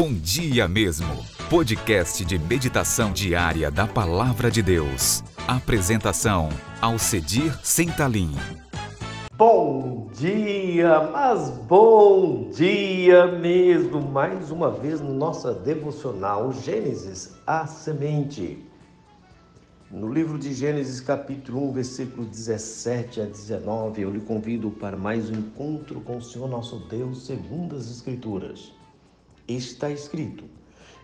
Bom Dia Mesmo, podcast de meditação diária da Palavra de Deus. Apresentação, Alcedir Sentalim. Bom dia, mas bom dia mesmo, mais uma vez no nossa devocional Gênesis, a semente. No livro de Gênesis, capítulo 1, versículo 17 a 19, eu lhe convido para mais um encontro com o Senhor nosso Deus, segundo as Escrituras. Está escrito: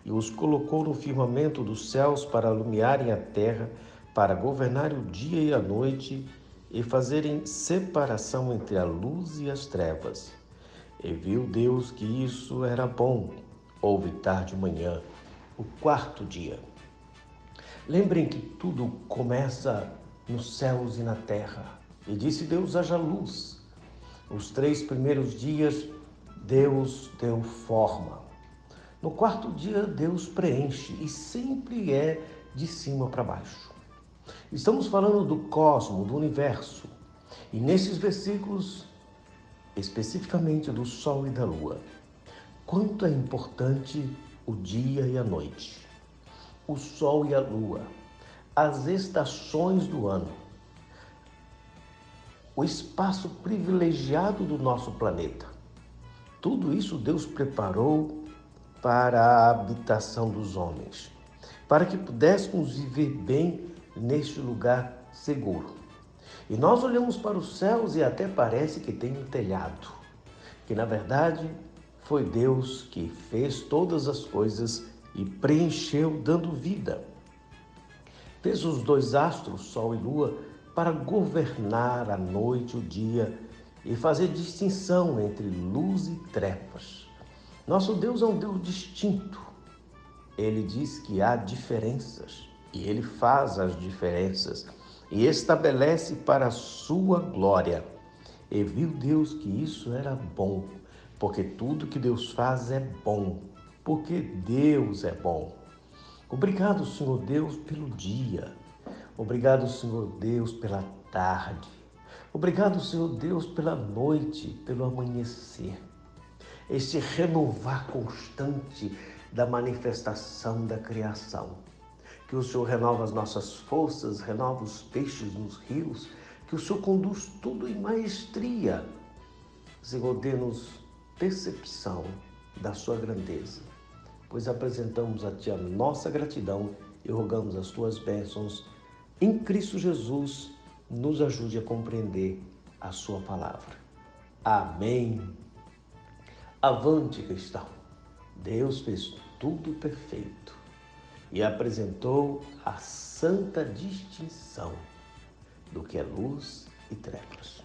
E os colocou no firmamento dos céus para alumiarem a terra, para governar o dia e a noite, e fazerem separação entre a luz e as trevas. E viu Deus que isso era bom. Houve tarde e manhã, o quarto dia. Lembrem que tudo começa nos céus e na terra. E disse Deus: haja luz. Os três primeiros dias, Deus deu forma. No quarto dia, Deus preenche e sempre é de cima para baixo. Estamos falando do cosmo, do universo. E nesses versículos, especificamente do Sol e da Lua, quanto é importante o dia e a noite o Sol e a Lua, as estações do ano, o espaço privilegiado do nosso planeta. Tudo isso Deus preparou para a habitação dos homens, para que pudéssemos viver bem neste lugar seguro. E nós olhamos para os céus e até parece que tem um telhado, que na verdade foi Deus que fez todas as coisas e preencheu, dando vida. Fez os dois astros, Sol e Lua, para governar a noite e o dia e fazer distinção entre luz e trevas. Nosso Deus é um Deus distinto. Ele diz que há diferenças e ele faz as diferenças e estabelece para a sua glória. E viu Deus que isso era bom, porque tudo que Deus faz é bom porque Deus é bom. Obrigado, Senhor Deus, pelo dia. Obrigado, Senhor Deus, pela tarde. Obrigado, Senhor Deus, pela noite, pelo amanhecer. Este renovar constante da manifestação da criação. Que o Senhor renova as nossas forças, renova os peixes nos rios, que o Senhor conduz tudo em maestria. Senhor, dê-nos percepção da sua grandeza pois apresentamos a Ti a nossa gratidão e rogamos as Tuas bênçãos. Em Cristo Jesus, nos ajude a compreender a Sua palavra. Amém. Avante, cristão. Deus fez tudo perfeito e apresentou a santa distinção do que é luz e trevas.